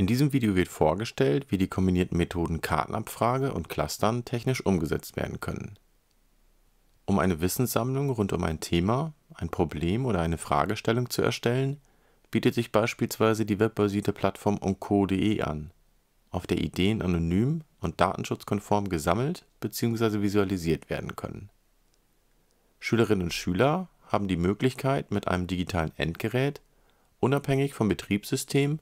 In diesem Video wird vorgestellt, wie die kombinierten Methoden Kartenabfrage und Clustern technisch umgesetzt werden können. Um eine Wissenssammlung rund um ein Thema, ein Problem oder eine Fragestellung zu erstellen, bietet sich beispielsweise die webbasierte Plattform onco.de an, auf der Ideen anonym und datenschutzkonform gesammelt bzw. visualisiert werden können. Schülerinnen und Schüler haben die Möglichkeit, mit einem digitalen Endgerät unabhängig vom Betriebssystem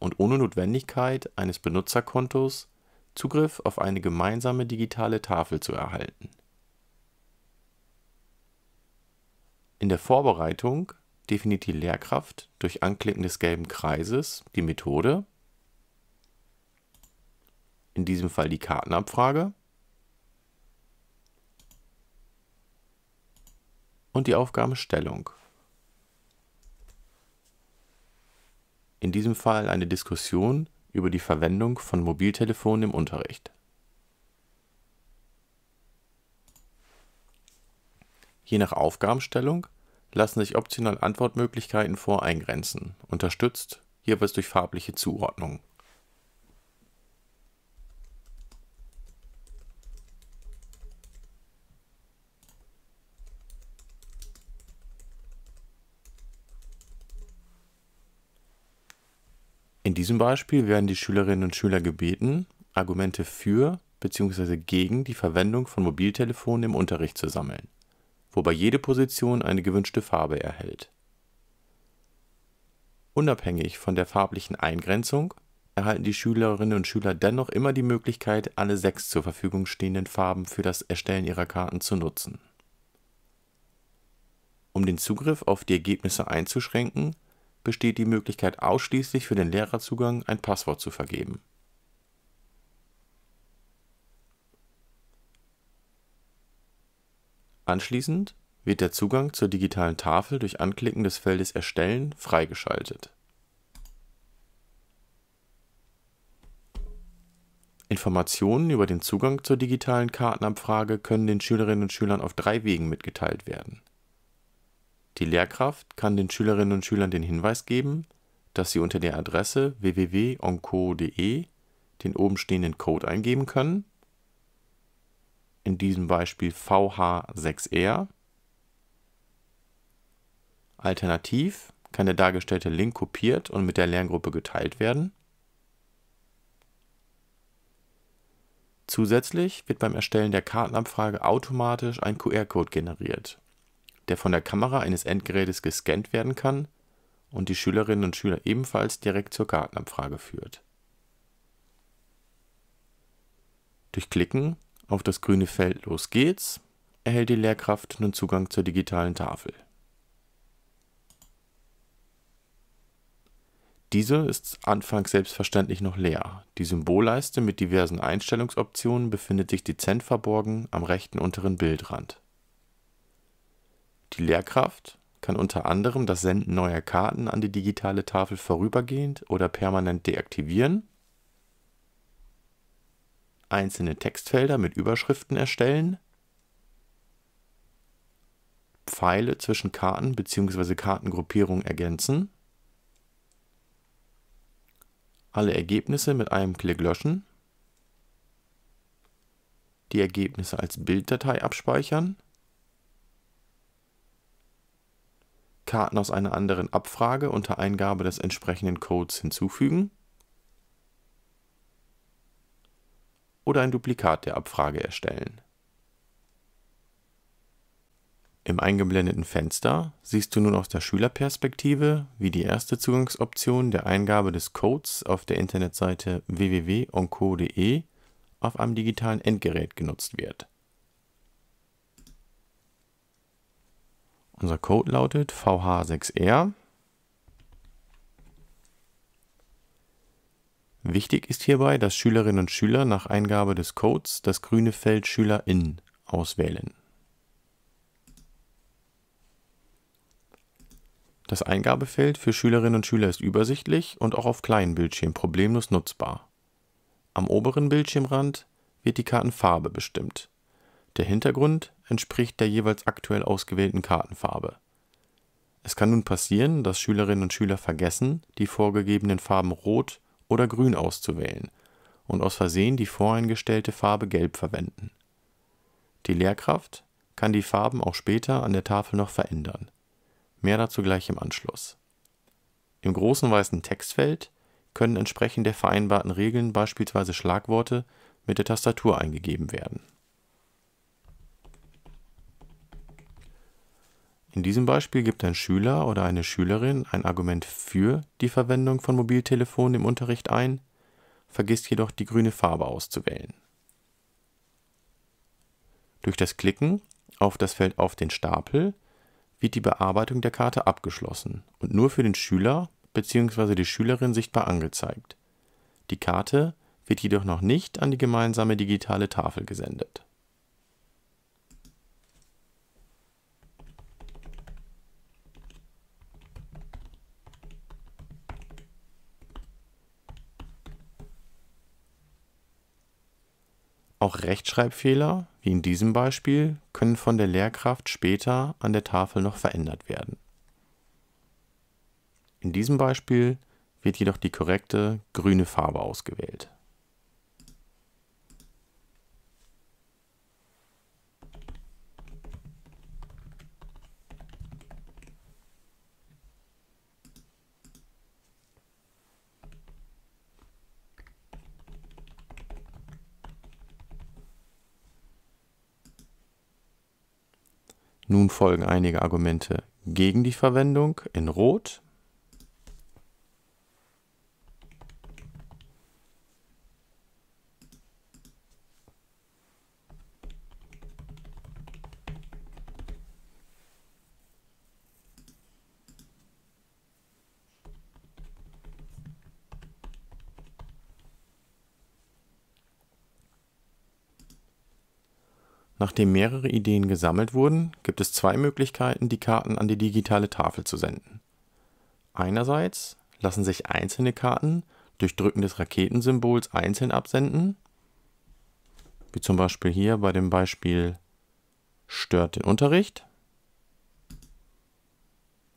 und ohne Notwendigkeit eines Benutzerkontos Zugriff auf eine gemeinsame digitale Tafel zu erhalten. In der Vorbereitung definiert die Lehrkraft durch Anklicken des gelben Kreises die Methode, in diesem Fall die Kartenabfrage, und die Aufgabenstellung. In diesem Fall eine Diskussion über die Verwendung von Mobiltelefonen im Unterricht. Je nach Aufgabenstellung lassen sich optional Antwortmöglichkeiten voreingrenzen, unterstützt jeweils durch farbliche Zuordnung. In diesem Beispiel werden die Schülerinnen und Schüler gebeten, Argumente für bzw. gegen die Verwendung von Mobiltelefonen im Unterricht zu sammeln, wobei jede Position eine gewünschte Farbe erhält. Unabhängig von der farblichen Eingrenzung erhalten die Schülerinnen und Schüler dennoch immer die Möglichkeit, alle sechs zur Verfügung stehenden Farben für das Erstellen ihrer Karten zu nutzen. Um den Zugriff auf die Ergebnisse einzuschränken besteht die Möglichkeit ausschließlich für den Lehrerzugang ein Passwort zu vergeben. Anschließend wird der Zugang zur digitalen Tafel durch Anklicken des Feldes Erstellen freigeschaltet. Informationen über den Zugang zur digitalen Kartenabfrage können den Schülerinnen und Schülern auf drei Wegen mitgeteilt werden die Lehrkraft kann den Schülerinnen und Schülern den Hinweis geben, dass sie unter der Adresse www.onco.de den oben stehenden Code eingeben können, in diesem Beispiel VH6R. Alternativ kann der dargestellte Link kopiert und mit der Lerngruppe geteilt werden. Zusätzlich wird beim Erstellen der Kartenabfrage automatisch ein QR-Code generiert der von der Kamera eines Endgerätes gescannt werden kann und die Schülerinnen und Schüler ebenfalls direkt zur Kartenabfrage führt. Durch Klicken auf das grüne Feld Los geht's erhält die Lehrkraft nun Zugang zur digitalen Tafel. Diese ist anfangs selbstverständlich noch leer. Die Symbolleiste mit diversen Einstellungsoptionen befindet sich dezent verborgen am rechten unteren Bildrand die Lehrkraft kann unter anderem das Senden neuer Karten an die digitale Tafel vorübergehend oder permanent deaktivieren, einzelne Textfelder mit Überschriften erstellen, Pfeile zwischen Karten bzw. Kartengruppierungen ergänzen, alle Ergebnisse mit einem Klick löschen, die Ergebnisse als Bilddatei abspeichern Karten aus einer anderen Abfrage unter Eingabe des entsprechenden Codes hinzufügen oder ein Duplikat der Abfrage erstellen. Im eingeblendeten Fenster siehst du nun aus der Schülerperspektive, wie die erste Zugangsoption der Eingabe des Codes auf der Internetseite www.onco.de auf einem digitalen Endgerät genutzt wird Unser Code lautet VH6R. Wichtig ist hierbei, dass Schülerinnen und Schüler nach Eingabe des Codes das grüne Feld SchülerIn auswählen. Das Eingabefeld für Schülerinnen und Schüler ist übersichtlich und auch auf kleinen Bildschirmen problemlos nutzbar. Am oberen Bildschirmrand wird die Kartenfarbe bestimmt. Der Hintergrund entspricht der jeweils aktuell ausgewählten Kartenfarbe. Es kann nun passieren, dass Schülerinnen und Schüler vergessen, die vorgegebenen Farben Rot oder Grün auszuwählen und aus Versehen die voreingestellte Farbe Gelb verwenden. Die Lehrkraft kann die Farben auch später an der Tafel noch verändern. Mehr dazu gleich im Anschluss. Im großen weißen Textfeld können entsprechend der vereinbarten Regeln beispielsweise Schlagworte mit der Tastatur eingegeben werden. In diesem Beispiel gibt ein Schüler oder eine Schülerin ein Argument für die Verwendung von Mobiltelefonen im Unterricht ein, vergisst jedoch die grüne Farbe auszuwählen. Durch das Klicken auf das Feld auf den Stapel wird die Bearbeitung der Karte abgeschlossen und nur für den Schüler bzw. die Schülerin sichtbar angezeigt. Die Karte wird jedoch noch nicht an die gemeinsame digitale Tafel gesendet. Auch Rechtschreibfehler, wie in diesem Beispiel, können von der Lehrkraft später an der Tafel noch verändert werden. In diesem Beispiel wird jedoch die korrekte grüne Farbe ausgewählt. Nun folgen einige Argumente gegen die Verwendung in Rot. Nachdem mehrere Ideen gesammelt wurden, gibt es zwei Möglichkeiten, die Karten an die digitale Tafel zu senden. Einerseits lassen sich einzelne Karten durch Drücken des Raketensymbols einzeln absenden, wie zum Beispiel hier bei dem Beispiel Stört den Unterricht.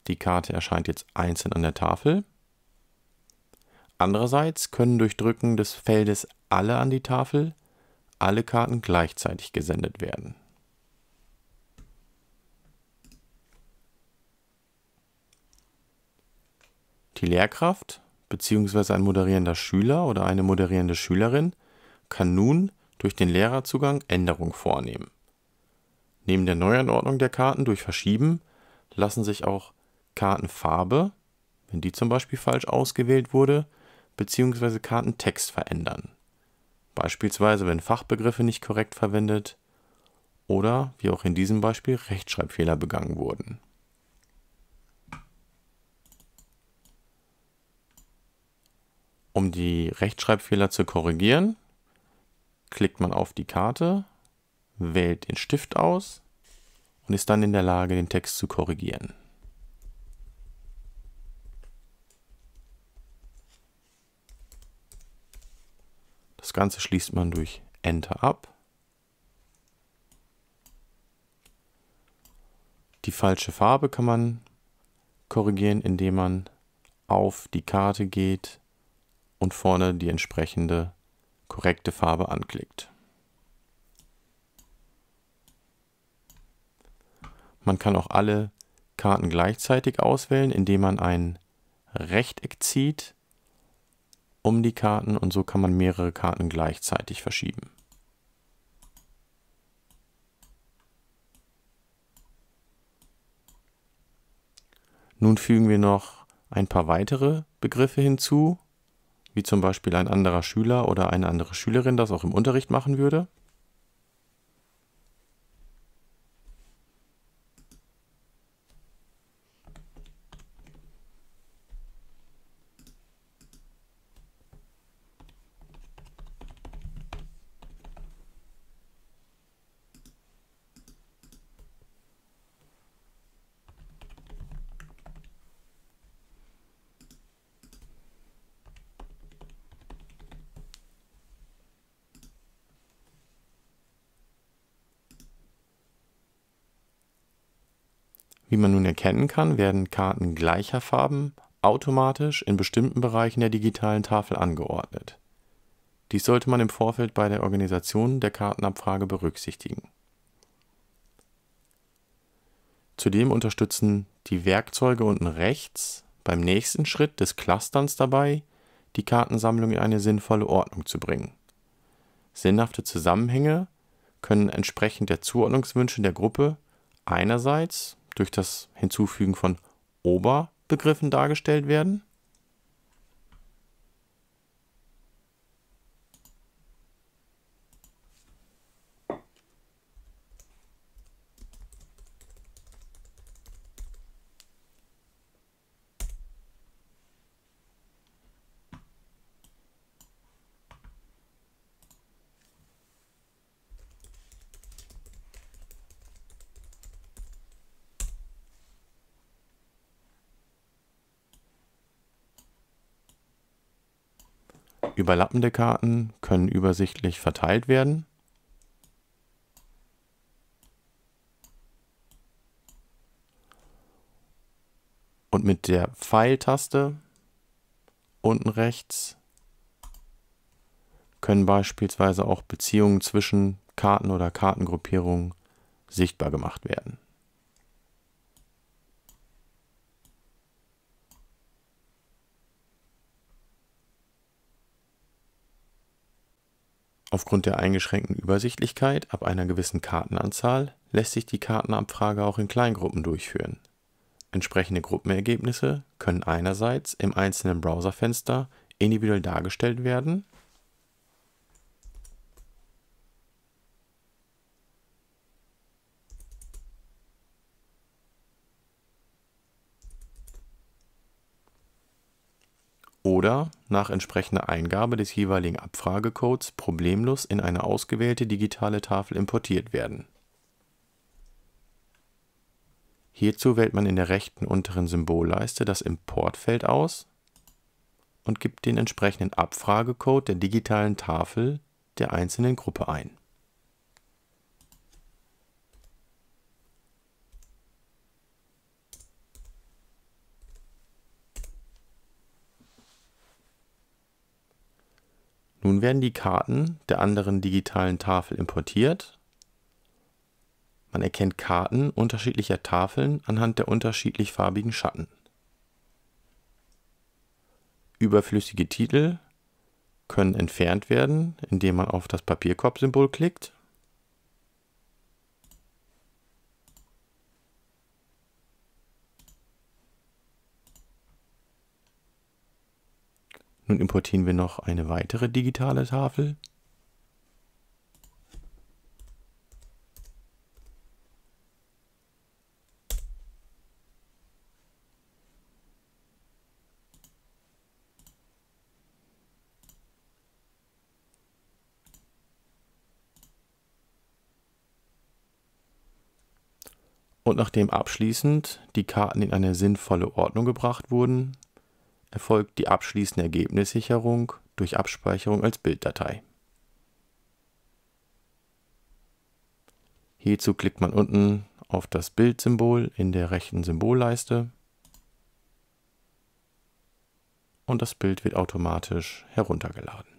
Die Karte erscheint jetzt einzeln an der Tafel. Andererseits können durch Drücken des Feldes Alle an die Tafel alle Karten gleichzeitig gesendet werden. Die Lehrkraft bzw. ein moderierender Schüler oder eine moderierende Schülerin kann nun durch den Lehrerzugang Änderungen vornehmen. Neben der Neuanordnung der Karten durch Verschieben lassen sich auch Kartenfarbe, wenn die zum Beispiel falsch ausgewählt wurde, bzw. Kartentext verändern beispielsweise wenn Fachbegriffe nicht korrekt verwendet oder, wie auch in diesem Beispiel, Rechtschreibfehler begangen wurden. Um die Rechtschreibfehler zu korrigieren, klickt man auf die Karte, wählt den Stift aus und ist dann in der Lage, den Text zu korrigieren. Das Ganze schließt man durch Enter ab. Die falsche Farbe kann man korrigieren, indem man auf die Karte geht und vorne die entsprechende korrekte Farbe anklickt. Man kann auch alle Karten gleichzeitig auswählen, indem man ein Rechteck zieht um die Karten und so kann man mehrere Karten gleichzeitig verschieben. Nun fügen wir noch ein paar weitere Begriffe hinzu, wie zum Beispiel ein anderer Schüler oder eine andere Schülerin das auch im Unterricht machen würde. Wie man nun erkennen kann, werden Karten gleicher Farben automatisch in bestimmten Bereichen der digitalen Tafel angeordnet. Dies sollte man im Vorfeld bei der Organisation der Kartenabfrage berücksichtigen. Zudem unterstützen die Werkzeuge unten rechts beim nächsten Schritt des Clusterns dabei, die Kartensammlung in eine sinnvolle Ordnung zu bringen. Sinnhafte Zusammenhänge können entsprechend der Zuordnungswünsche der Gruppe einerseits durch das Hinzufügen von Oberbegriffen dargestellt werden Überlappende Karten können übersichtlich verteilt werden. Und mit der Pfeiltaste unten rechts können beispielsweise auch Beziehungen zwischen Karten oder Kartengruppierungen sichtbar gemacht werden. Aufgrund der eingeschränkten Übersichtlichkeit ab einer gewissen Kartenanzahl lässt sich die Kartenabfrage auch in Kleingruppen durchführen. Entsprechende Gruppenergebnisse können einerseits im einzelnen Browserfenster individuell dargestellt werden oder nach entsprechender Eingabe des jeweiligen Abfragecodes problemlos in eine ausgewählte digitale Tafel importiert werden. Hierzu wählt man in der rechten unteren Symbolleiste das Importfeld aus und gibt den entsprechenden Abfragecode der digitalen Tafel der einzelnen Gruppe ein Nun werden die Karten der anderen digitalen Tafel importiert. Man erkennt Karten unterschiedlicher Tafeln anhand der unterschiedlich farbigen Schatten. Überflüssige Titel können entfernt werden, indem man auf das Papierkorb-Symbol klickt Nun importieren wir noch eine weitere digitale Tafel. Und nachdem abschließend die Karten in eine sinnvolle Ordnung gebracht wurden, erfolgt die abschließende Ergebnissicherung durch Abspeicherung als Bilddatei. Hierzu klickt man unten auf das Bildsymbol in der rechten Symbolleiste und das Bild wird automatisch heruntergeladen